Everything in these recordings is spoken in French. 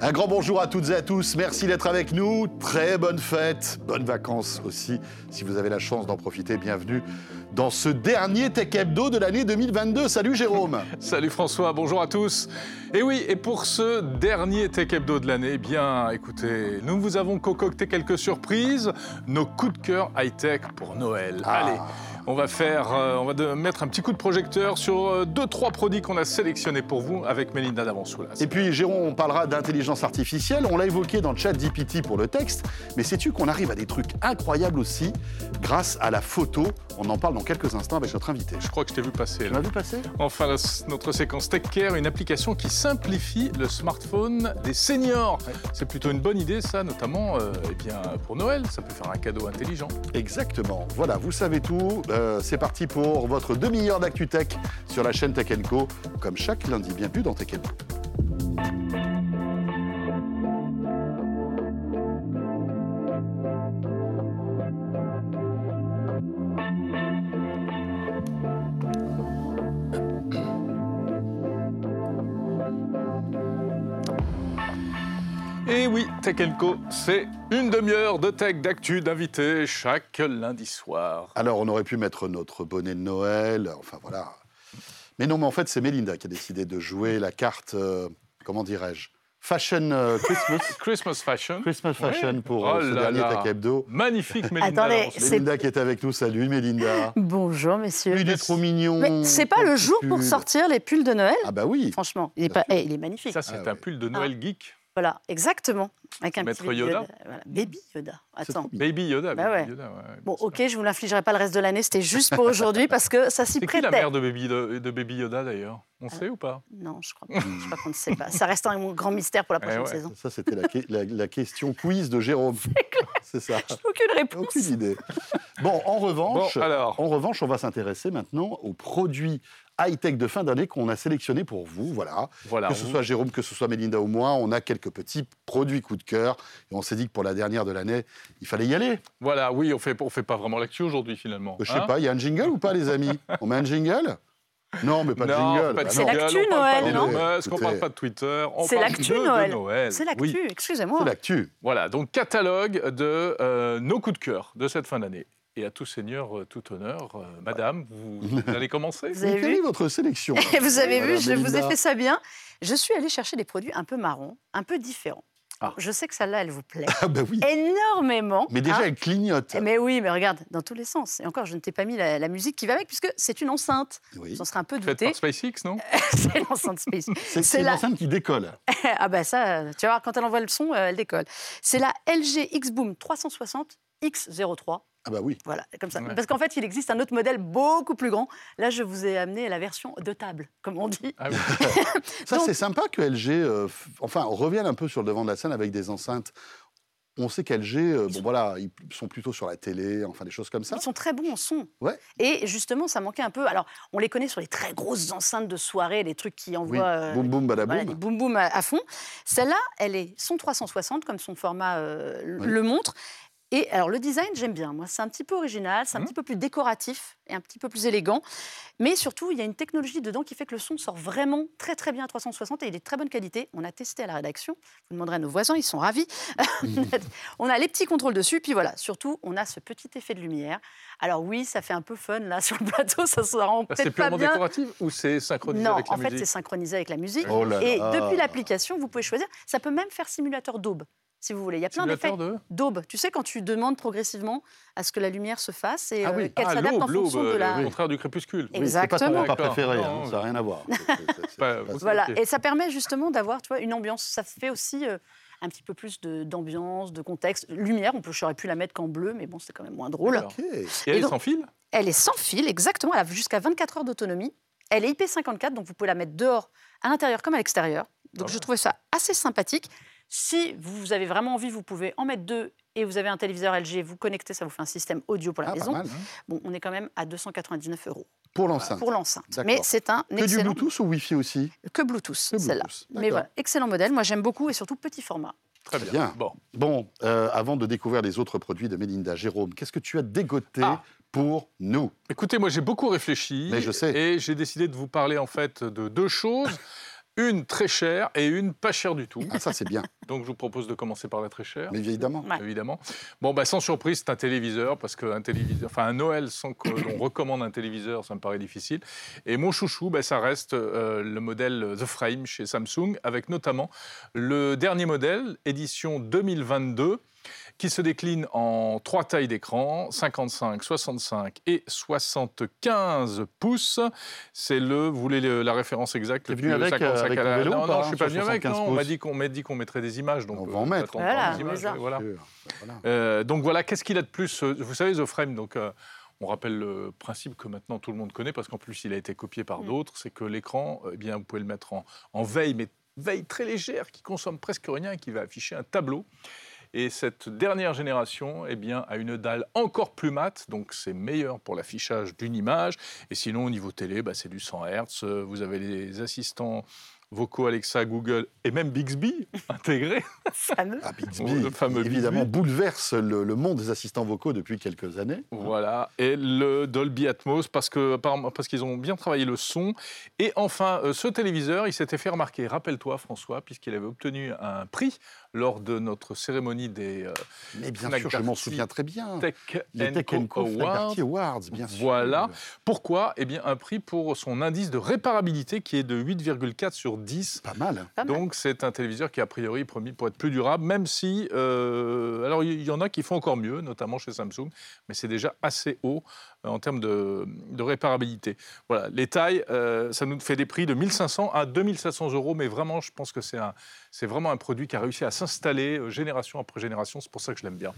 Un grand bonjour à toutes et à tous, merci d'être avec nous, très bonne fête, bonnes vacances aussi, si vous avez la chance d'en profiter, bienvenue dans ce dernier Tech Hebdo de l'année 2022. Salut Jérôme. Salut François, bonjour à tous. Et oui, et pour ce dernier Tech Hebdo de l'année, eh bien écoutez, nous vous avons concocté quelques surprises, nos coups de cœur high-tech pour Noël. Ah. Allez on va faire, euh, on va mettre un petit coup de projecteur sur euh, deux trois produits qu'on a sélectionnés pour vous avec Mélinda Davansoulas. Et puis Jérôme, on parlera d'intelligence artificielle, on l'a évoqué dans le chat GPT pour le texte, mais sais-tu qu'on arrive à des trucs incroyables aussi grâce à la photo? On en parle dans quelques instants avec notre invité. Je crois que je t'ai vu passer. Tu m'as vu passer? Enfin, la- notre séquence Tech Care, une application qui simplifie le smartphone des seniors. C'est plutôt une bonne idée, ça, notamment euh, eh bien, pour Noël. Ça peut faire un cadeau intelligent. Exactement. Voilà, vous savez tout. Euh, c'est parti pour votre demi-heure d'actu tech sur la chaîne Tech Co, comme chaque lundi. Bienvenue dans Tech Co. Tech Co, c'est une demi-heure de tech, d'actu, d'invités chaque lundi soir. Alors, on aurait pu mettre notre bonnet de Noël, enfin voilà. Mais non, mais en fait, c'est Melinda qui a décidé de jouer la carte, euh, comment dirais-je, Fashion euh, Christmas. Christmas Fashion. Christmas Fashion pour Oh euh, ce là dernier là. Tech Hebdo. Magnifique, Mélinda. Attendez, Melinda qui est avec nous. Salut, Melinda. Bonjour, messieurs. Il est trop mignon. Mais c'est pas le jour pour sortir les pulls de Noël? Ah bah oui. Franchement, il est, pas... eh, il est magnifique. Ça, c'est Ah un ouais. pull de Noël geek. Voilà, exactement. Avec un Maître petit Yoda Voilà. Baby Yoda. Attends. Baby Yoda. Bah Baby. Yoda, ouais, Bon, ok, je vous l'infligerai pas le reste de l'année. C'était juste pour aujourd'hui parce que ça s'y C'est qui prêtait. la mère de Baby, de, de Baby Yoda, d'ailleurs? On sait ou pas? Non, je crois, pas. je crois qu'on ne sait pas. Ça reste un grand mystère pour la prochaine Eh ouais. saison. Ça, c'était la, que- la- la question quiz de Jérôme. C'est ça. Aucune réponse. Aucune idée. Bon, en revanche, Bon, alors. en revanche, on va s'intéresser maintenant aux produits high-tech de fin d'année qu'on a sélectionnés pour vous. Voilà. Voilà. que ce on- soit Jérôme, que ce soit Mélinda ou moi, on a quelques petits produits coup de cœur. Et on s'est dit que pour la dernière de l'année, il fallait y aller. Voilà, oui, on fait, on fait pas vraiment l'actu aujourd'hui, finalement. Je sais hein pas, il y a un jingle ou pas, les amis? On met un jingle? Non, mais pas de non, jingle. Bah C'est l'actu, on parle pas Noël, non? Musk, on Écoutez. parle pas de Twitter, on C'est parle l'actu, de Noël. Noël. C'est l'actu, Oui. excusez-moi. C'est l'actu. Voilà, donc catalogue de euh, nos coups de cœur de cette fin d'année. Et à tout seigneur, euh, tout honneur, euh, madame, vous, vous allez commencer Vous avez vu votre sélection vous avez vu, je vous ai fait ça bien. Je suis allée chercher des produits un peu marrons, un peu différents. Ah. Je sais que celle-là, elle vous plaît Ah bah oui. énormément. Mais déjà, hein. elle clignote. Mais oui, mais regarde, dans tous les sens. Et encore, je ne t'ai pas mis la, la musique qui va avec, puisque c'est une enceinte. Oui. J'en serais un peu douté. par SpaceX, non c'est l'enceinte Space. C'est c'est c'est la- l'enceinte qui décolle. ah ben ça, tu vas voir, quand elle envoie le son, euh, elle décolle. C'est la LG X-Boom 360 X03. Ah bah oui. Voilà, comme ça. Ouais. Parce qu'en fait, il existe un autre modèle beaucoup plus grand. Là, je vous ai amené la version de table, comme on dit. Ah oui. Ça, Donc- c'est sympa que LG, euh, f- enfin, revienne un peu sur le devant de la scène avec des enceintes. On sait qu'LG, euh, bon sont- voilà, ils sont plutôt sur la télé, enfin des choses comme ça. Ils sont très bons en son. Ouais. Et justement, ça manquait un peu. Alors, on les connaît sur les très grosses enceintes de soirée, les trucs qui Oui, envoient. euh, boum boum Voilà, badaboum. des boum boum à, à fond. Celle-là, elle est son 360, comme son format euh, Oui. le montre. Et alors, le design, j'aime bien. Moi, c'est un petit peu original, c'est un Mhm. petit peu plus décoratif et un petit peu plus élégant. Mais surtout, il y a une technologie dedans qui fait que le son sort vraiment très, très bien à 360 et il est de très bonne qualité. On a testé à la rédaction. Vous demanderez à nos voisins, ils sont ravis. on a les petits contrôles dessus. Puis voilà, surtout, on a ce petit effet de lumière. Alors oui, ça fait un peu fun là sur le plateau, ça se rend Ah, C'est peut-être pas purement bien. décoratif ou c'est synchronisé Non, avec la en fait, c'est musique synchronisé avec la musique. Oh là Et depuis l'application, vous pouvez choisir. Ça peut même faire simulateur d'aube, si vous voulez. Il y a plein d'effets d'aube. Tu sais, quand tu demandes progressivement à ce que la lumière se fasse et Ah euh, oui. qu'elle Ah, s'adapte en fonction de euh, la. le contraire du crépuscule. Et- Oui, c'est pas ton Exactement. préféré, hein, Non, ça n'a rien à voir. Voilà. Et ça permet justement d'avoir, tu vois, une ambiance. Ça fait aussi euh, un petit peu plus de- d'ambiance, de, contexte. Lumière, on peut, j'aurais pu la mettre qu'en bleu, mais bon, c'est quand même moins drôle. D'accord. Ok. Et elle est sans fil? Elle est sans fil, exactement. Elle a jusqu'à 24 heures d'autonomie. Elle est IP54, donc vous pouvez la mettre dehors, à l'intérieur comme à l'extérieur. Donc Ah je trouvais ça assez sympathique. Si vous avez vraiment envie, vous pouvez en mettre deux et vous avez un téléviseur LG, vous connectez, ça vous fait un système audio pour la Ah, maison. mal. Bon, on est quand même à 299 euros Pour l'enceinte. pour l'enceinte. Mais c'est un Que du excellent. Bluetooth ou Wi-Fi aussi? Que Bluetooth, celle-là. Mais voilà, excellent modèle. Moi, j'aime beaucoup et surtout petit format. Très bien. Bien. Bon. Bon, euh, avant de découvrir les autres produits de Melinda, Jérôme, qu'est-ce que tu as dégoté Ah. pour nous? Écoutez, moi j'ai beaucoup réfléchi. Mais je sais. Et j'ai décidé de vous parler en fait de deux choses. Une très chère et une pas chère du tout. Ah, ça, c'est bien, Donc je vous propose de commencer par la très chère. mais évidemment. Ouais. Évidemment. Bon, bah, sans surprise, c'est un téléviseur, parce qu'un téléviseur, enfin un Noël sans que l'on recommande un téléviseur, ça me paraît difficile. Et mon chouchou, bah, ça reste euh, le modèle The Frame chez Samsung, avec notamment le dernier modèle, édition 2022, qui se décline en trois tailles d'écran, 55, 65 et 75 pouces. C'est le, vous voulez le- la référence exacte T'es venu avec, euh, 55 avec à la- vélo Non, non, je suis sur pas venu avec. 75 non, on m'a dit qu'on m'a dit qu'on mettrait des images. Donc On euh, va en mettre. Voilà, des images, voilà. Euh, donc voilà, qu'est-ce qu'il a de plus euh, Vous savez, The Frame, donc, euh, on rappelle le principe que maintenant tout le monde connaît, parce qu'en plus il a été copié par Mm. d'autres, c'est que l'écran, euh, eh bien, vous pouvez le mettre en, en veille, mais veille très légère, qui consomme presque rien et qui va afficher un tableau. Et cette dernière génération eh bien, a une dalle encore plus mate, donc c'est meilleur pour l'affichage d'une image. Et sinon, au niveau télé, bah, c'est du 100 Hz. Vous avez les assistants vocaux Alexa, Google et même Bixby intégrés. Ah, Le Bixby, fameux évidemment, Bixby. bouleverse le, le monde des assistants vocaux depuis quelques années. Voilà, et le Dolby Atmos, parce que parce qu'ils ont bien travaillé le son. Et enfin, euh, ce téléviseur, il s'était fait remarquer, rappelle-toi François, puisqu'il avait obtenu un prix lors de notre cérémonie des euh, Mais bien Fnac sûr, je m'en souviens très bien. Tech, Les Tech Co Co Awards. Bien sûr. Voilà. Pourquoi? Eh bien, un prix pour son indice de réparabilité qui est de 8,4 sur 10. Pas mal. Pas mal. Donc c'est un téléviseur qui a priori est promis pour être plus durable, même si, euh, alors il y en a qui font encore mieux, notamment chez Samsung, mais c'est déjà assez haut euh, en termes de, de réparabilité. Voilà, les tailles, euh, ça nous fait des prix de 1500 à 2700 euros, mais vraiment, je pense que c'est un, c'est vraiment un produit qui a réussi à s'installer euh, génération après génération. C'est pour ça que je l'aime bien.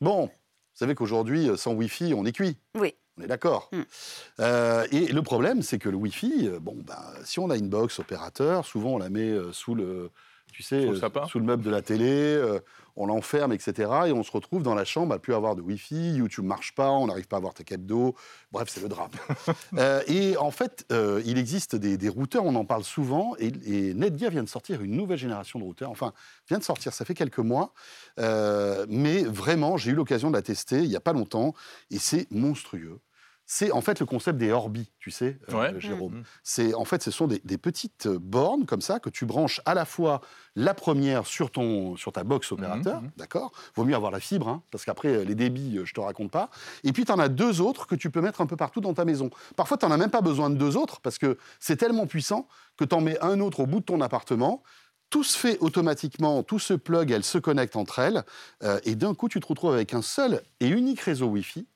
Bon, vous savez qu'aujourd'hui, euh, sans Wi-Fi, on est cuit. Oui. On est d'accord. Mm. Euh, et le problème, c'est que le Wi-Fi, bon, ben, si on a une box opérateur, souvent on la met sous le, tu sais, Sous le euh, sous le meuble de la télé, euh, on l'enferme, etc. Et on se retrouve dans la chambre à plus avoir de Wi-Fi, YouTube marche pas, on n'arrive pas à voir Tech Hebdo. Bref, c'est le drame. Euh, et en fait, euh, il existe des, des routeurs, on en parle souvent, et, et Netgear vient de sortir une nouvelle génération de routeurs. Enfin, vient de sortir, ça fait quelques mois. Euh, mais vraiment, j'ai eu l'occasion de la tester il n'y a pas longtemps, et c'est monstrueux. C'est en fait le concept des Orbi, tu sais, euh, Ouais. Jérôme. Mhm. C'est en fait, ce sont des, des petites euh, bornes comme ça que tu branches à la fois la première sur ton sur ta box opérateur, Mhm. d'accord? Vaut mieux avoir la fibre, hein, parce qu'après euh, les débits, euh, je te raconte pas. Et puis tu en as deux autres que tu peux mettre un peu partout dans ta maison. Parfois, tu n'en as même pas besoin de deux autres parce que c'est tellement puissant que tu en mets un autre au bout de ton appartement. Tout se fait automatiquement, tout se plug, elles se connectent entre elles, euh, et d'un coup, tu te retrouves avec un seul et unique réseau Wi-Fi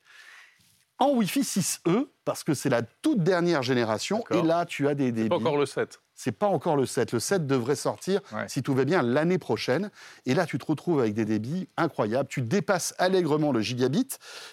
en Wi-Fi 6E, parce que c'est la toute dernière génération, et là, tu as des débits. Pas encore le 7. C'est pas encore le 7. Le 7 devrait sortir, Ouais. si tout va bien, l'année prochaine. Et là, tu te retrouves avec des débits incroyables. Tu dépasses allègrement le gigabit,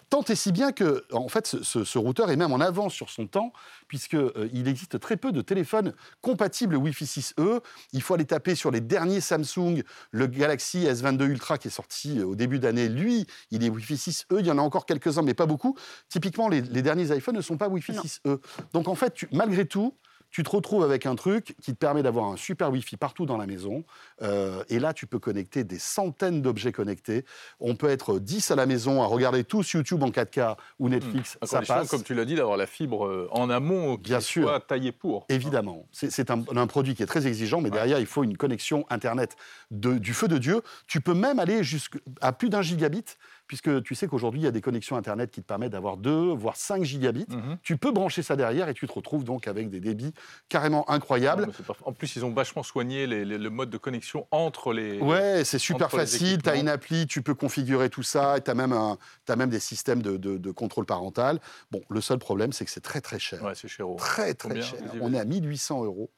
tant et si bien que, en fait, ce, ce- ce routeur est même en avance sur son temps, puisqu'il existe très peu de téléphones compatibles Wi-Fi 6E. Il faut aller taper sur les derniers Samsung, le Galaxy S22 Ultra qui est sorti euh, au début d'année. Lui, il est Wi-Fi 6E. Il y en a encore quelques-uns, mais pas beaucoup. Typiquement, les, les derniers iPhones ne sont pas Wi-Fi Non. 6E. Donc, en fait, tu- malgré tout, tu te retrouves avec un truc qui te permet d'avoir un super Wi-Fi partout dans la maison. Euh, et là, tu peux connecter des centaines d'objets connectés. On peut être 10 à la maison à regarder tous YouTube en 4K ou Netflix. À ça passe. comme tu l'as dit, d'avoir la fibre euh, en amont qui Bien sûr. soit taillée pour. Évidemment. C'est c'est un, un produit qui est très exigeant, mais Ouais. derrière, il faut une connexion Internet de- du feu de Dieu. Tu peux même aller jusqu'à plus d'un gigabit, puisque tu sais qu'aujourd'hui, il y a des connexions Internet qui te permettent d'avoir 2, voire 5 gigabits. Mhm. Tu peux brancher ça derrière et tu te retrouves donc avec des débits carrément incroyables. Non, En plus, ils ont vachement soigné les- les- le mode de connexion entre les. Ouais, c'est super facile. Tu as une appli, tu peux configurer tout ça. Tu as, même un- t'as même des systèmes de, de- de contrôle parental. Bon, le seul problème, c'est que c'est très très cher. Ouais, c'est cher. Très très Combien cher. On est à 1800 euros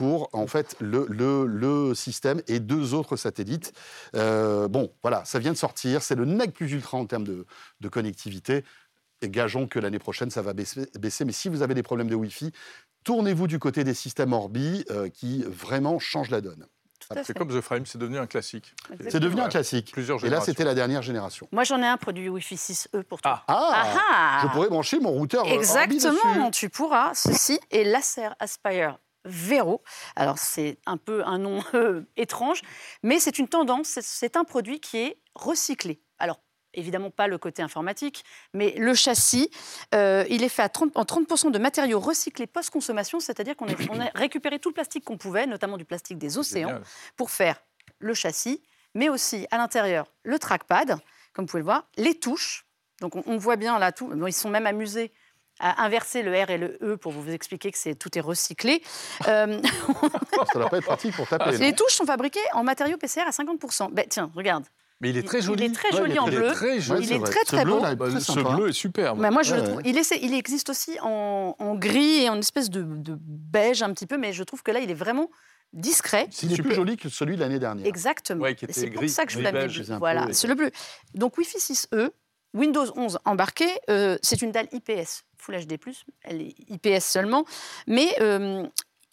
pour en fait le, le- le système et deux autres satellites. Euh, bon, voilà, ça vient de sortir. C'est le nec plus ultra en termes de, de connectivité. Et gageons que l'année prochaine, ça va baisser, baisser. Mais si vous avez des problèmes de Wi-Fi, tournez-vous du côté des systèmes Orbi euh, qui vraiment changent la donne. C'est comme The Frame, c'est devenu un classique. Exactement. C'est devenu un classique. Plusieurs Et là, c'était la dernière génération. Moi, j'en ai un produit Wi-Fi 6E pour toi. Ah, Ah, Ah ah Je pourrais brancher mon routeur euh, Orbi Exactement, dessus. tu pourras. Ceci est l'Acer Aspire Vero. Alors, c'est un peu un nom euh, étrange, mais c'est une tendance, c'est- un produit qui est recyclé. Alors, évidemment pas le côté informatique, mais le châssis, euh, il est fait à 30 en 30% de matériaux recyclés post-consommation, c'est-à-dire qu'on a, récupéré tout le plastique qu'on pouvait, notamment du plastique des océans, Génial. pour faire le châssis, mais aussi à l'intérieur le trackpad, comme vous pouvez le voir, les touches. Donc on, on voit bien là tout. Bon, ils sont même amusés à inverser le R et le E pour vous expliquer que c'est tout est recyclé. Euh, Ça doit pas être pratique pour taper. les non touches sont fabriquées en matériaux PCR à 50%. Ben, tiens, regarde. Mais il est très joli. Il est très Ouais, joli il est en très- bleu. très Ouais, joli. il est très, Ce très bleu, beau. là, est Bah, très ce bleu est superbe. Mais moi, je le Ouais, trouve. ouais. Il, est- il existe aussi en, en gris et en espèce de, de beige un petit peu, mais je trouve que là, il est vraiment discret. Il est plus Super. joli que celui de l'année dernière. Exactement. Et c'est pour ça que je vous l'avais dit. Voilà, c'est le bleu. Donc Wi-Fi 6E, Windows 11 embarqué, euh, c'est une dalle IPS, Full HD+, elle est IPS seulement, mais euh,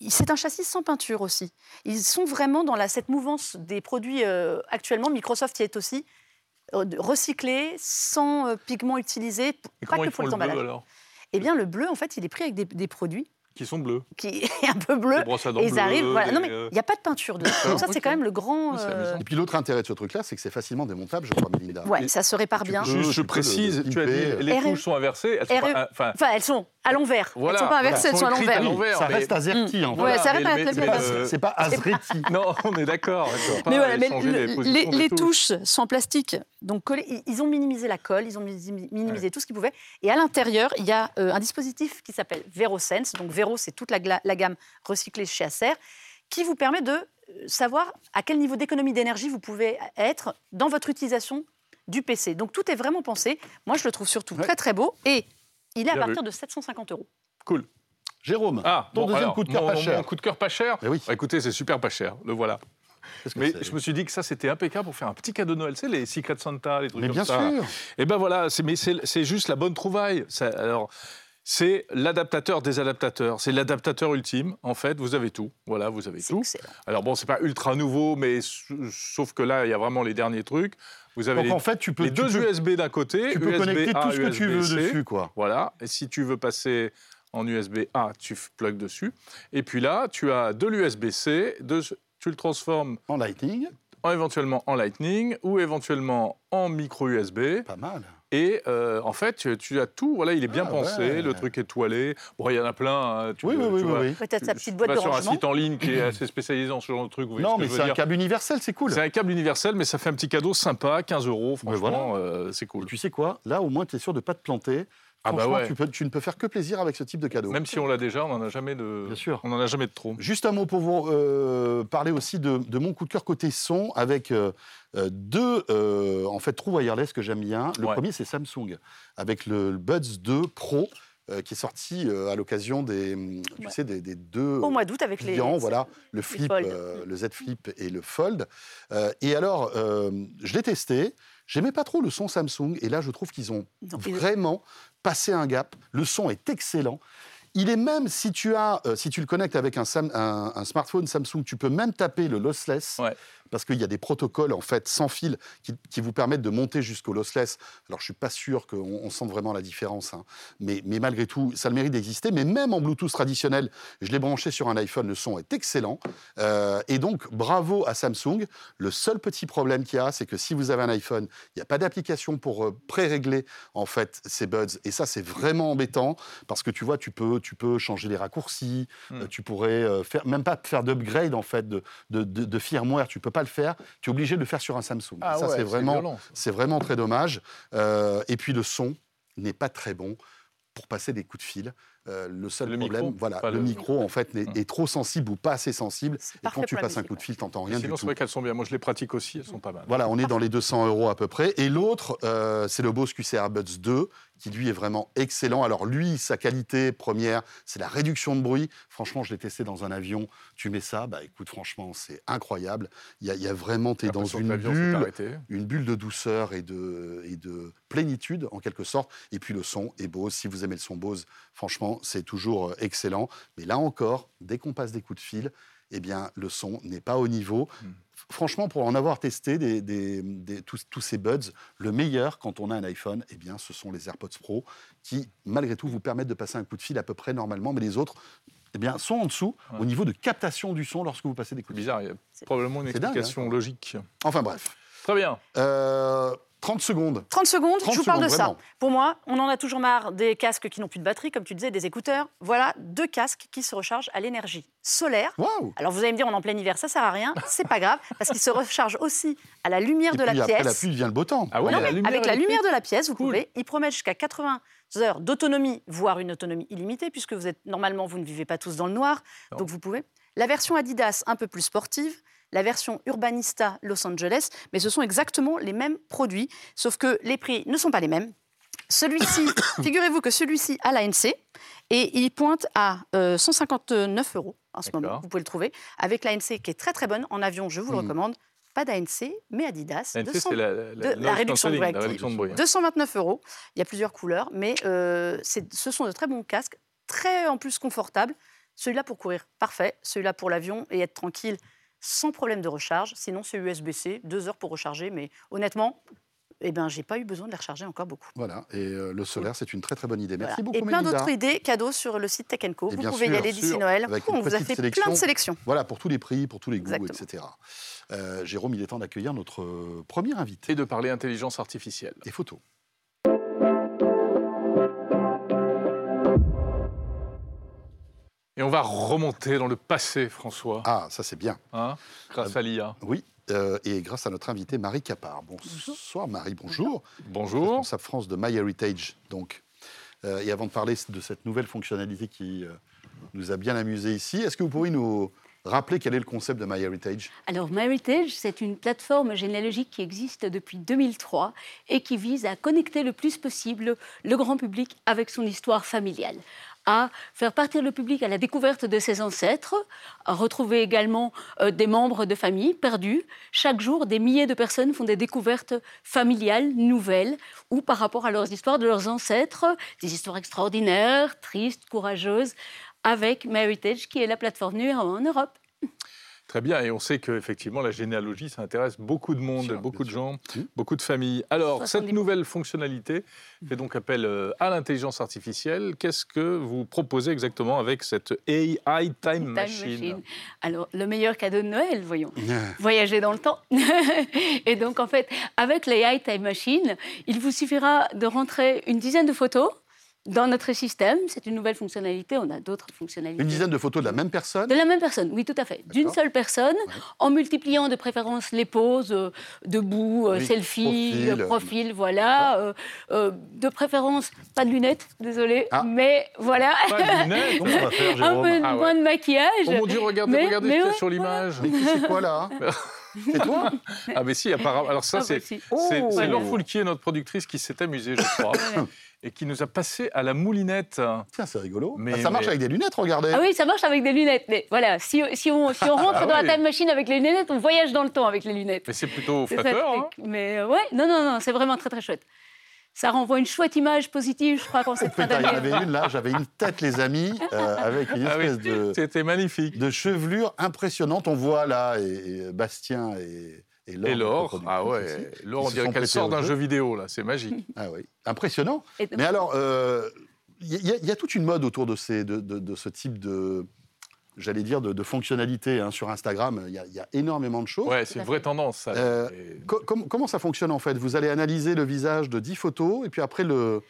c'est un châssis sans peinture aussi. Ils sont vraiment dans la, cette mouvance des produits euh, actuellement, Microsoft y est aussi, euh, recyclés, sans euh, pigments utilisés, pas que pour les le bleu alors? Eh bien, le bleu, en fait, il est pris avec des, des produits Qui sont bleus. qui est un peu bleu. Et ils arrivent. Voilà. Non, mais euh, il n'y a pas de peinture dessus. Donc, ça, c'est quand même le grand. Euh. Et puis l'autre intérêt de ce truc-là, c'est que c'est facilement démontable, je crois, Melinda. Ouais, ça se répare bien. peux- je précise, tu as dit, les RE. touches sont inversées. Elles sont RE. pas- enfin, Enfin, elles sont à l'envers. Voilà, elles sont pas inversées, voilà. elles sont à Elles sont écrites l'envers. à l'envers. Ça mais- reste AZERTY, en fait. Ouais, ça mais bien le- C'est pas AZRETI. Non, on est d'accord. Mais voilà, mais les touches sont en plastique, donc collées. Ils- ont minimisé la colle, ils ont mini- minimisé tout ce qu'ils pouvaient. Et à l'intérieur, il y a euh, un dispositif qui s'appelle VeroSense. Donc Vero, c'est toute la, gamme recyclée chez Acer, qui vous permet de euh, savoir à quel niveau d'économie d'énergie vous pouvez être dans votre utilisation du PC. Donc tout est vraiment pensé. Moi, je le trouve surtout Ouais. très très beau et il est à partir de 750 euros. Cool. Jérôme, Ah, ton bon, deuxième alors, coup de cœur mon, pas mon- cher. mon coup de cœur pas cher. Eh oui. Bah, écoutez, c'est super pas cher. Le voilà. Mais je me suis dit que ça, c'était impeccable pour faire un petit cadeau de Noël. C'est les Secret Santa, les trucs Mais comme bien ça. sûr. Et ben voilà, c'est- mais c'est c'est juste la bonne trouvaille. Ça- alors, c'est l'adaptateur des adaptateurs. C'est l'adaptateur ultime. En fait, vous avez tout. Voilà, vous avez tout. excellent. Alors bon, c'est pas ultra nouveau, mais sauf que là, il y a vraiment les derniers trucs. Vous avez Donc les, en fait, tu peux, les tu deux USB d'un côté, tu peux USB connecter A, tout ce que tu veux dessus, quoi. Voilà. Et si tu veux passer en USB A, tu plugs dessus. Et puis là, tu as de l'USB-C, de- tu le transformes En Lightning, en, éventuellement en Lightning ou éventuellement en micro USB. pas mal. Et euh, en fait, tu, tu as tout. Voilà, il est bien Ah, pensé. ouais. Le truc est toilé. Bon, il y en a plein. hein, tu Oui, peux- oui, oui, tu oui, vois. oui. Peut-être sa Tu- petite boîte vas de sur un site en ligne qui est assez spécialisé dans ce genre de truc. vous Non, ce mais c'est un dire. câble universel, c'est cool. C'est un câble universel, mais ça fait un petit cadeau sympa, 15 euros. Franchement, euh, c'est Et cool. tu sais quoi? Là, au moins, tu es sûr de ne pas te planter. Ah bah ouais. tu, peux- tu ne peux faire que plaisir avec ce type de cadeau. Même si on l'a déjà, on n'en a jamais de. Bien sûr. On en a jamais de trop. Juste un mot pour vous euh, parler aussi de, de mon coup de cœur côté son avec euh, euh, deux euh, en fait trous wireless que j'aime bien. Le Ouais. premier c'est Samsung avec le, le Buds 2 Pro euh, qui est sorti euh, à l'occasion des hum, tu Ouais. sais des, des deux Au mois d'août avec les. clients, voilà, le flip, euh, le Z Flip et le Fold. Euh, et alors, euh, je l'ai testé. J'aimais pas trop le son Samsung, et là, je trouve qu'ils ont Non, ils- vraiment passé un gap. Le son est excellent. Il est même, si tu, as, euh, si tu le connectes avec un, Sam- un- un smartphone Samsung, tu peux même taper le lossless, Ouais. Parce qu'il y a des protocoles en fait sans fil qui, qui vous permettent de monter jusqu'au lossless. Alors je suis pas sûr qu'on on sente vraiment la différence, hein. mais, mais malgré tout, ça a le mérite d'exister. Mais même en Bluetooth traditionnel, je l'ai branché sur un iPhone, le son est excellent. Euh, et donc bravo à Samsung. Le seul petit problème qu'il y a, c'est que si vous avez un iPhone, il n'y a pas d'application pour euh, pré-régler en fait ces buds. Et ça, c'est vraiment embêtant parce que tu vois, tu peux, tu peux changer les raccourcis, Hmm. euh, tu pourrais faire, même pas faire d'upgrade en fait de, de, de- de firmware, tu peux pas le faire. Tu es obligé de le faire sur un Samsung. Ah ça, ouais, c'est vraiment, c'est vraiment très dommage. Euh, et puis le son n'est pas très bon pour passer des coups de fil. Euh, le seul Le problème, micro, voilà, le, le- micro en fait Hum. est trop sensible ou pas assez sensible. C'est Et quand tu passes un coup de fil, t'entends rien Sinon, du c'est tout. vrai qu'elles sont bien. Moi, je les pratique aussi. Elles sont pas mal. Voilà, on est dans les 200 euros à peu près. Et l'autre, euh, c'est le Bose QCR Buds 2, qui lui est vraiment excellent. Alors lui, sa qualité première, c'est la réduction de bruit. Franchement, je l'ai testé dans un avion. Tu mets ça, bah écoute, franchement, c'est incroyable. Il y, a- il y a vraiment, tu es J'ai dans une bulle, une bulle de douceur et de, et de plénitude, en quelque sorte. Et puis le son est Bose. Si vous aimez le son Bose, franchement, c'est toujours euh, excellent. Mais là encore, dès qu'on passe des coups de fil, eh bien, le son n'est pas au niveau. Hmm. Franchement, pour en avoir testé des, des- des- tous, tous ces buds, le meilleur quand on a un iPhone, eh bien, ce sont les AirPods Pro qui, malgré tout, vous permettent de passer un coup de fil à peu près normalement, mais les autres eh bien, sont en dessous Ouais. au niveau de captation du son lorsque vous passez des coups de fil. bizarre. Il y a probablement une dingue, explication hein. logique. Enfin bref. Très bien. Euh, 30 secondes. 30 secondes, 30 je vous parle de ça. Pour moi, on en a toujours marre des casques qui n'ont plus de batterie, comme tu disais, des écouteurs. Voilà deux casques qui se rechargent à l'énergie solaire. Waouh Alors vous allez me dire, on est en plein hiver, ça sert à rien. C'est pas grave, parce qu'ils se rechargent aussi à la lumière Et de la puis après la pièce. pluie vient le beau temps. Ah ouais, Non, la mais lumière avec la lumière de la pièce, vous Cool. pouvez. Ils promettent jusqu'à 80 heures d'autonomie, voire une autonomie illimitée, puisque vous êtes normalement vous ne vivez pas tous dans le noir, Non. donc vous pouvez. La version Adidas un peu plus sportive, la version Urbanista Los Angeles, mais ce sont exactement les mêmes produits, sauf que les prix ne sont pas les mêmes. Celui-ci, figurez-vous que celui-ci a l'ANC et il pointe à euh, 159 euros en ce moment. Vous pouvez le trouver avec l'ANC qui est très très bonne en avion. Je vous le Mhm. recommande. Pas d'ANC, mais Adidas. ANC, 200 c'est la, de la réduction de bruit réduction de bruit. 229 euros. Il y a plusieurs couleurs, mais euh, ce sont de très bons casques, très en plus confortables. Celui-là pour courir, parfait. Celui-là pour l'avion et être tranquille, sans problème de recharge. Sinon, c'est USB-C, deux heures pour recharger. Mais honnêtement, eh ben, j'ai pas eu besoin de les recharger encore beaucoup. Voilà, et euh, le solaire, c'est une très très bonne idée. Merci Voilà. beaucoup, et plein d'autres idées cadeaux sur le site Tech Co. Et Vous pouvez y aller d'ici Noël. avec on vous a fait sélection. plein de sélections. Voilà, pour tous les prix, pour tous les goûts, Exactement. etc. Euh, Jérôme, il est temps d'accueillir notre euh, premier invité. Et de parler intelligence artificielle. Et photos. Et on va remonter dans le passé, François, Ah, ça c'est bien. hein, grâce à l'IA. Oui, euh, et grâce à notre invitée Marie Capard. Bonsoir Marie, bonjour. Bonjour. Responsable France de MyHeritage, donc. Euh, et avant de parler de cette nouvelle fonctionnalité qui euh, nous a bien amusés ici, est-ce que vous pourriez nous rappeler quel est le concept de MyHeritage Alors, MyHeritage, c'est une plateforme généalogique qui existe depuis 2003 et qui vise à connecter le plus possible le grand public avec son histoire familiale à faire partir le public à la découverte de ses ancêtres, à retrouver également euh, des membres de famille perdus. Chaque jour, des milliers de personnes font des découvertes familiales nouvelles ou par rapport à leurs histoires de leurs ancêtres, des histoires extraordinaires, tristes, courageuses, avec MyHeritage, qui est la plateforme numéro en Europe. Très bien, et on sait qu'effectivement, la généalogie, ça intéresse beaucoup de monde, sûr, beaucoup de gens, Mmh. beaucoup de familles. Alors, cette 70%. nouvelle fonctionnalité fait donc appel euh, à l'intelligence artificielle. Qu'est-ce que vous proposez exactement avec cette AI Time, Time Machine, Alors, le meilleur cadeau de Noël, voyons. Voyager dans le temps. et donc, en fait, avec l'AI Time Machine, il vous suffira de rentrer une dizaine de photos dans notre système. C'est une nouvelle fonctionnalité. On a d'autres fonctionnalités. Une dizaine de photos de la même personne De la même personne, oui, tout à fait. D'une seule personne, en multipliant de préférence les poses, euh, debout, euh, Oui, selfie, profil. euh, profil, voilà. euh, euh, de préférence, pas de lunettes, désolé, Ah. mais voilà. Pas de lunettes on va faire, Un peu Ah ouais. moins de maquillage. Oh mon Dieu, regardez, Mais- regardez mais ce qu'il y a ouais, sur l'image. Mais c'est quoi là hein C'est toi Ah mais si, apparemment. Alors ça, Ah, c'est c'est- Oh. Laure Foulquier, notre productrice, qui s'est amusée, je crois, et qui nous a passé à la moulinette. Tiens, c'est rigolo. Mais- Ah, ça marche mais- avec des lunettes, regardez. Ah oui, ça marche avec des lunettes. Mais voilà, si, si on, si on rentre Ah dans oui. la time machine avec les lunettes, on voyage dans le temps avec les lunettes. Mais c'est plutôt flatteur. hein. Mais euh, ouais, non, non, non, c'est vraiment très très chouette. Ça renvoie une chouette image positive, je crois, quand cette fin Putain, il y en d'année. avait une là, j'avais une tête, les amis, euh, avec une Ah oui. espèce de, C'était magnifique. de chevelure impressionnante. On voit là et, et Bastien et, et Laure. Et Laure, notre ah ouais, Ils on dirait qu'elle sort d'un jeu. vidéo, là, c'est magique. Ah oui, impressionnant. Mais alors, euh, il y, a- il y a toute une mode autour de, ces, de, de- de ce type de, j'allais dire, de, de fonctionnalités hein, sur Instagram. Il y, a, il y a énormément de choses. Ouais, c'est une vraie tendance, ça. Euh, Et- Co- com- comment ça fonctionne en fait? Vous allez analyser le visage de 10 photos et puis après le,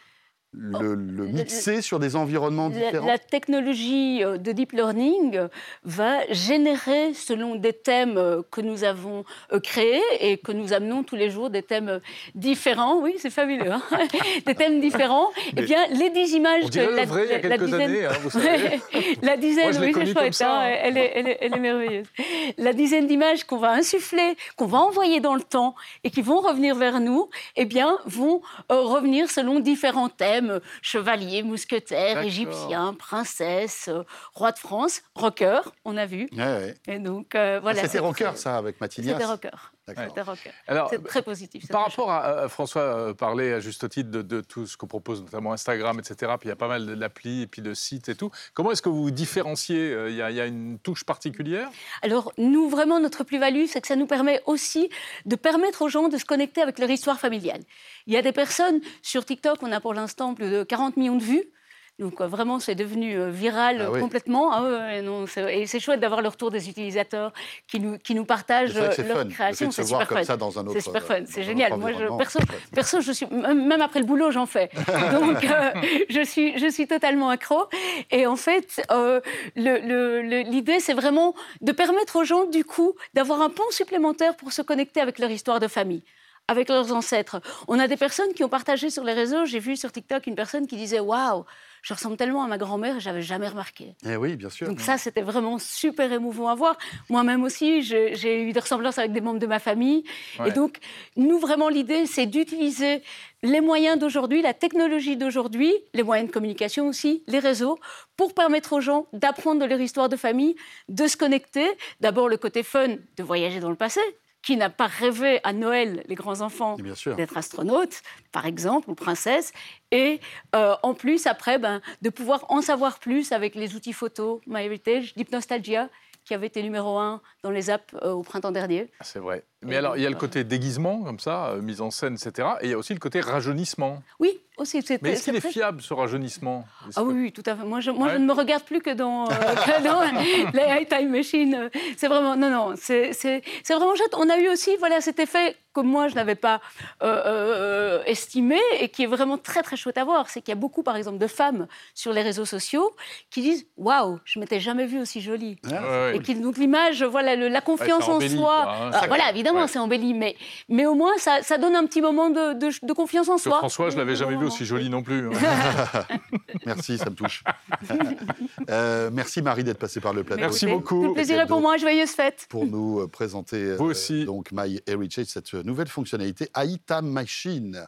le, le mixer sur des environnements La, différents la technologie euh, de deep learning euh, va générer, selon des thèmes euh, que nous avons créés et que nous amenons tous les jours, des thèmes différents. Oui, c'est fabuleux. hein des thèmes différents. Mais Eh bien, les 10 images On dirait le vrai il y a quelques dizaine- années, hein, vous savez. la dizaine, Moi, oui, c'est comme chouette, ça, hein, hein. elle, est, elle est- elle est merveilleuse. La dizaine d'images qu'on va insuffler, qu'on va envoyer dans le temps et qui vont revenir vers nous, eh bien, vont euh, revenir selon différents thèmes chevalier, mousquetaire, égyptien, princesse, euh, roi de France, rocker, on a vu. Ouais, ouais. Et donc, euh, voilà. Ah, C'était c'est- rocker ça avec Mathildas. C'était rocker. Alors, C'est très positif. Par rapport à, à François euh, parlait à juste titre de, de tout ce que propose notamment Instagram, etc. Puis il y a pas mal d'applis et puis de sites et tout. Comment est-ce que vous vous différenciez Euh, Il y, a- il y a une touche particulière? Alors, nous, vraiment, notre plus-value, c'est que ça nous permet aussi de permettre aux gens de se connecter avec leur histoire familiale. Il y a des personnes, sur TikTok, on a pour l'instant plus de 40 millions de vues. Donc euh, vraiment, c'est devenu euh, viral Ah oui. complètement. Ah ouais, non, c'est- et c'est chouette d'avoir le retour des utilisateurs qui nous, qui nous partagent euh, leur fun. Création. C'est super fun. ça dans un autre. C'est super fun, euh, c'est génial. Moi, je, perso, perso, je suis même après le boulot, j'en fais. Donc, euh, je suis, je suis totalement accro. Et en fait, euh, le- le- le- l'idée, c'est vraiment de permettre aux gens, du coup, d'avoir un pont supplémentaire pour se connecter avec leur histoire de famille avec leurs ancêtres. On a des personnes qui ont partagé sur les réseaux, j'ai vu sur TikTok une personne qui disait Waouh, je ressemble tellement à ma grand-mère j'avais jamais remarqué. Eh oui, bien sûr. Donc ça, c'était vraiment super émouvant à voir. Moi-même aussi, j'ai eu des ressemblances avec des membres de ma famille. Ouais. Et donc, nous, vraiment, l'idée, c'est d'utiliser les moyens d'aujourd'hui, la technologie d'aujourd'hui, les moyens de communication aussi, les réseaux, pour permettre aux gens d'apprendre de leur histoire de famille, de se connecter. D'abord, le côté fun de voyager dans le passé. Qui n'a pas rêvé à Noël, les grands-enfants, d'être astronaute, par exemple, ou princesse, et euh, en plus, après, ben, de pouvoir en savoir plus avec les outils photo MyHeritage, d'Hypnostalgia, qui avait été numéro un dans les apps euh, au printemps dernier. Ah, C'est vrai. Mais Et alors, il y a le côté déguisement, comme ça, euh, mise en scène, etc. Et il y a aussi le côté rajeunissement. Oui, aussi. c'est- Mais est-ce qu'il est fiable, ce rajeunissement? Ah oui, oui, tout à fait. Moi, je, moi, Ouais. je ne me regarde plus que dans, euh, que dans les High Time Machine. C'est vraiment, non, non, c'est vraiment chouette. On a eu aussi, voilà, cet effet que moi, je n'avais pas euh, euh, estimé et qui est vraiment très, très chouette à voir. C'est qu'il y a beaucoup, par exemple, de femmes sur les réseaux sociaux qui disent Waouh, je m'étais jamais vue aussi jolie. Ah, Ouais, ouais. Et qui, donc l'image, voilà, le- la confiance en soi. quoi, hein, Ah, voilà, évidemment, ouais. c'est embelli, mais, mais au moins, ça, ça donne un petit moment de, de- de confiance en que soi. François, je l'avais jamais vu aussi jolie non plus. Merci, ça me touche. Euh, merci Marie d'être passée par le plateau. Merci beaucoup. Le plaisir est pour moi, joyeuse fête. Pour nous présenter Vous aussi. donc My Heritage, cette nouvelle fonctionnalité Aita Machine.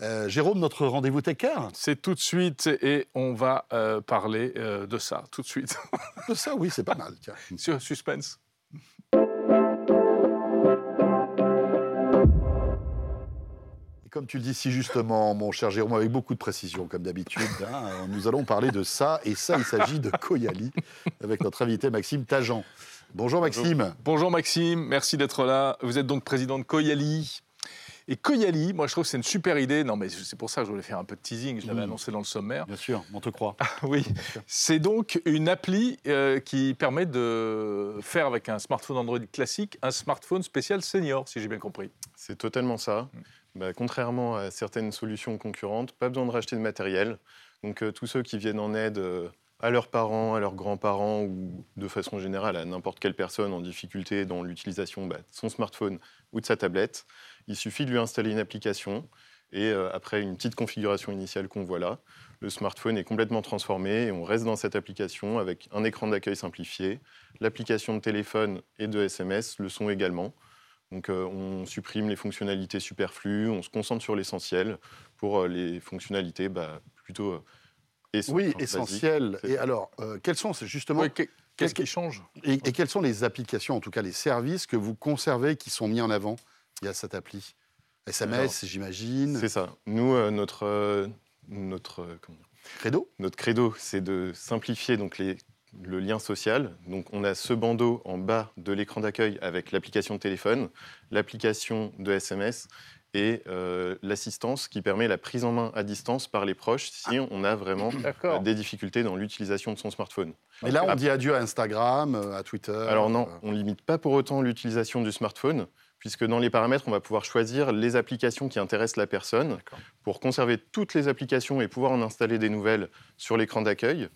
Euh, Jérôme, notre rendez-vous Tech Care C'est tout de suite et on va euh, parler euh, de ça tout de suite. Ça, oui, c'est pas mal. tiens. Sur Suspense. Comme tu le dis si justement, mon cher Jérôme, avec beaucoup de précision, comme d'habitude, hein, nous allons parler de ça. Et ça, il s'agit de Koyali, avec notre invité Maxime Tajan. Bonjour Maxime. Bonjour Maxime, merci d'être là. Vous êtes donc président de Koyali. Et Koyali, moi je trouve que c'est une super idée. Non mais c'est pour ça que je voulais faire un peu de teasing, je l'avais annoncé dans le sommaire. Bien sûr, on te croit. Oui, c'est donc une appli euh, qui permet de faire avec un smartphone Android classique un smartphone spécial senior, si j'ai bien compris. C'est totalement ça. Bah, contrairement à certaines solutions concurrentes, pas besoin de racheter de matériel. Donc euh, tous ceux qui viennent en aide euh, à leurs parents, à leurs grands-parents ou de façon générale à n'importe quelle personne en difficulté dans l'utilisation bah, de son smartphone ou de sa tablette, il suffit de lui installer une application et euh, après une petite configuration initiale qu'on voit là, le smartphone est complètement transformé et on reste dans cette application avec un écran d'accueil simplifié, l'application de téléphone et de SMS, le son également. Donc euh, on supprime les fonctionnalités superflues, on se concentre sur l'essentiel pour euh, les fonctionnalités bah, plutôt Oui, basiques. essentiel. Et alors, euh, quels sont justement Qu'est-ce que- qui change et, et quelles sont les applications, en tout cas les services que vous conservez qui sont mis en avant Il y a cette appli. SMS, j'imagine. C'est ça. Nous, euh, notre, euh, notre, euh, comment dire, Credo notre credo, c'est de simplifier donc les, le lien social. Donc on a ce bandeau en bas de l'écran d'accueil avec l'application de téléphone, l'application de SMS et euh, l'assistance qui permet la prise en main à distance par les proches si on a vraiment euh, des difficultés dans l'utilisation de son smartphone. Mais là, on dit adieu à Instagram, euh, à Twitter. Alors non, on ne limite pas pour autant l'utilisation du smartphone, puisque dans les paramètres, on va pouvoir choisir les applications qui intéressent la personne pour conserver toutes les applications et pouvoir en installer des nouvelles sur l'écran d'accueil,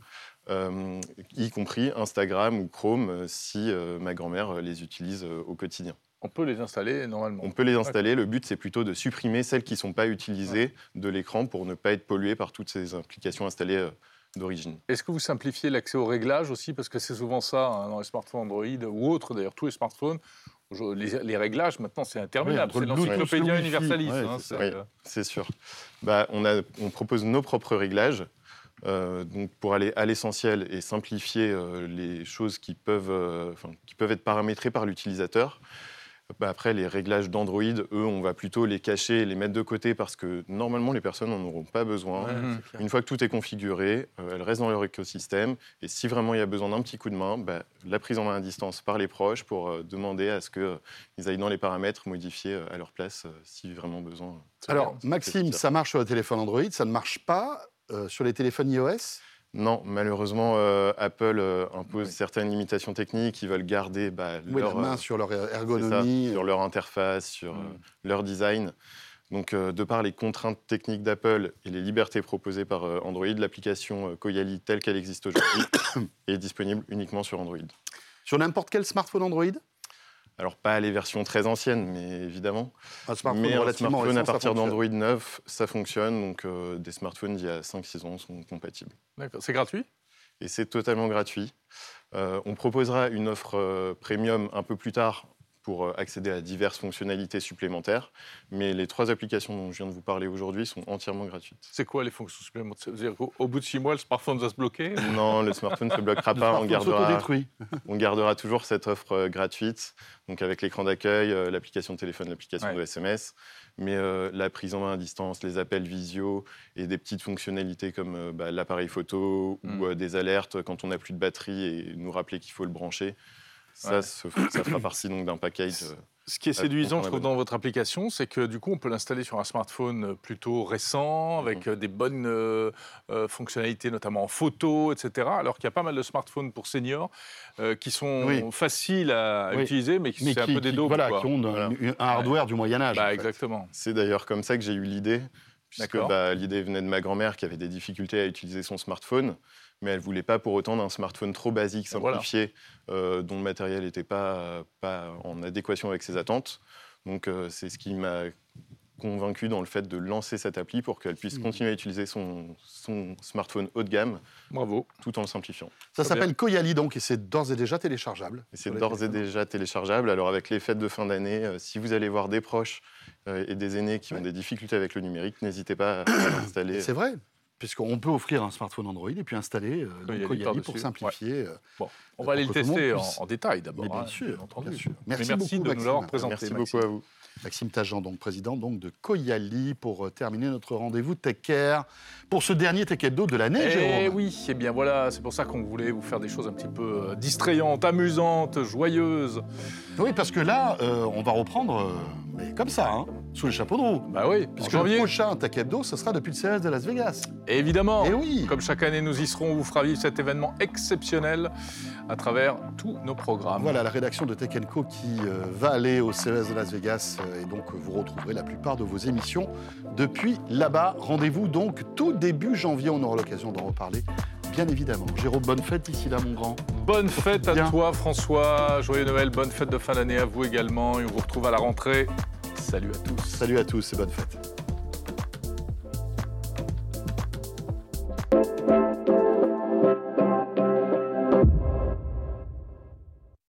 euh, y compris Instagram ou Chrome, si euh, ma grand-mère les utilise euh, au quotidien. On peut les installer normalement. On peut les installer, le but c'est plutôt de supprimer celles qui ne sont pas utilisées de l'écran pour ne pas être pollué par toutes ces applications installées euh, d'origine. Est-ce que vous simplifiez l'accès aux réglages aussi? Parce que c'est souvent ça hein, dans les smartphones Android ou autres, d'ailleurs tous les smartphones. Les, les réglages, maintenant, c'est interminable. Oui, c'est le Bluetooth, l'encyclopédia le Wi-Fi, universaliste. ouais, hein, c'est euh, C'est sûr. Bah, on, a, on propose nos propres réglages euh, donc pour aller à l'essentiel et simplifier euh, les choses qui peuvent, euh, enfin, qui peuvent être paramétrées par l'utilisateur. Bah, après, les réglages d'Android, eux, on va plutôt les cacher et les mettre de côté parce que normalement, les personnes n'en auront pas besoin. ouais. Une fois que tout est configuré, euh, elles restent dans leur écosystème. Et si vraiment il y a besoin d'un petit coup de main, bah, la prise en main à distance par les proches pour euh, demander à ce qu'ils aillent dans les paramètres, modifier euh, à leur place euh, si vraiment besoin. Alors, Maxime, ça. ça marche sur le téléphone Android, ça ne marche pas euh, sur les téléphones iOS? Non, malheureusement, euh, Apple euh, impose certaines limitations techniques. Ils veulent garder bah, Oui, la leur, main euh, sur leur ça, ergonomie. sur leur interface, sur Mm. leur design. Donc, de par les contraintes techniques d'Apple et les libertés proposées par Android, l'application Koyali telle qu'elle existe aujourd'hui est disponible uniquement sur Android. Sur n'importe quel smartphone Android? Alors, pas les versions très anciennes, mais évidemment. Un smartphone mais un smartphone récent, à partir d'Android 9, ça fonctionne. Donc, euh, des smartphones d'il y a 5-6 ans sont compatibles. D'accord. C'est gratuit? Et c'est totalement gratuit. Euh, on proposera une offre euh, premium un peu plus tard pour euh, accéder à diverses fonctionnalités supplémentaires. Mais les trois applications dont je viens de vous parler aujourd'hui sont entièrement gratuites. C'est quoi les fonctions supplémentaires? Ça veut dire qu'au- Au bout de six mois, le smartphone va se bloquer Non, le smartphone ne se bloquera pas. On gardera, on gardera toujours cette offre euh, gratuite, donc avec l'écran d'accueil, euh, l'application de téléphone, l'application Ouais. de SMS, mais euh, la prise en main à distance, les appels visio et des petites fonctionnalités comme euh, bah, l'appareil photo Mm. ou euh, des alertes quand on n'a plus de batterie et nous rappeler qu'il faut le brancher. Ça, Ouais. se- ça fera partie donc d'un package. euh, Ce qui est séduisant, je trouve, dans votre application, c'est que du coup, on peut l'installer sur un smartphone euh, plutôt récent, avec euh, des bonnes euh, euh, fonctionnalités, notamment en photo, etc. Alors qu'il y a pas mal de smartphones pour seniors euh, qui sont Oui. faciles à Oui. utiliser, mais qui c'est un peu des voilà, quoi. qui ont un, Voilà. un hardware du Moyen Âge. Bah, en fait. exactement. C'est d'ailleurs comme ça que j'ai eu l'idée, puisque bah, l'idée venait de ma grand-mère qui avait des difficultés à utiliser son smartphone, mais elle voulait pas pour autant d'un smartphone trop basique, Voilà. simplifié, euh, dont le matériel n'était pas, pas en adéquation avec ses attentes. Donc euh, c'est ce qui m'a convaincu dans le fait de lancer cette appli pour qu'elle puisse Mhm. continuer à utiliser son, son smartphone haut de gamme Bravo. tout en le simplifiant. Ça s'appelle Koyali, donc, et c'est d'ores et déjà téléchargeable. Et c'est d'ores et déjà téléchargeable. Alors avec les fêtes de fin d'année, euh, si vous allez voir des proches euh, et des aînés qui Ouais. ont des difficultés avec le numérique, n'hésitez pas à l'installer. C'est vrai, puisqu'on peut offrir un smartphone Android et puis installer euh, Koyali pour simplifier. euh, Bon, on va aller le tester en, détail d'abord. Mais bien hein, sûr, bien sûr. Merci Merci, beaucoup, de nous l'avoir Maxime. présenté. Merci Maxime. beaucoup à vous. Maxime Tajan, donc président donc, de Koyali, pour euh, terminer notre rendez-vous Tech Care. Pour ce dernier Tech Hebdo de l'année, Eh Jérôme. oui, et bien voilà, c'est pour ça qu'on voulait vous faire des choses un petit peu euh, distrayantes, amusantes, joyeuses. Oui, parce que là, euh, on va reprendre, euh, mais comme ça, hein, sous le chapeau de roue. Bah oui, en Puisque janvier. le prochain Tech Hebdo, ce sera depuis le CES de Las Vegas. Évidemment, Eh oui comme chaque année nous y serons, on vous fera vivre cet événement exceptionnel à travers tous nos programmes. Voilà la rédaction de Tech Co qui euh, va aller au CES de Las Vegas euh, et donc vous retrouverez la plupart de vos émissions depuis là-bas. Rendez-vous donc tout début janvier, on aura l'occasion d'en reparler. Bien évidemment. Jérôme, bonne fête ici là, mon grand. Bonne fête à toi François, joyeux Noël, bonne fête de fin d'année à vous également et on vous retrouve à la rentrée. Salut à tous. Salut à tous et bonne fête.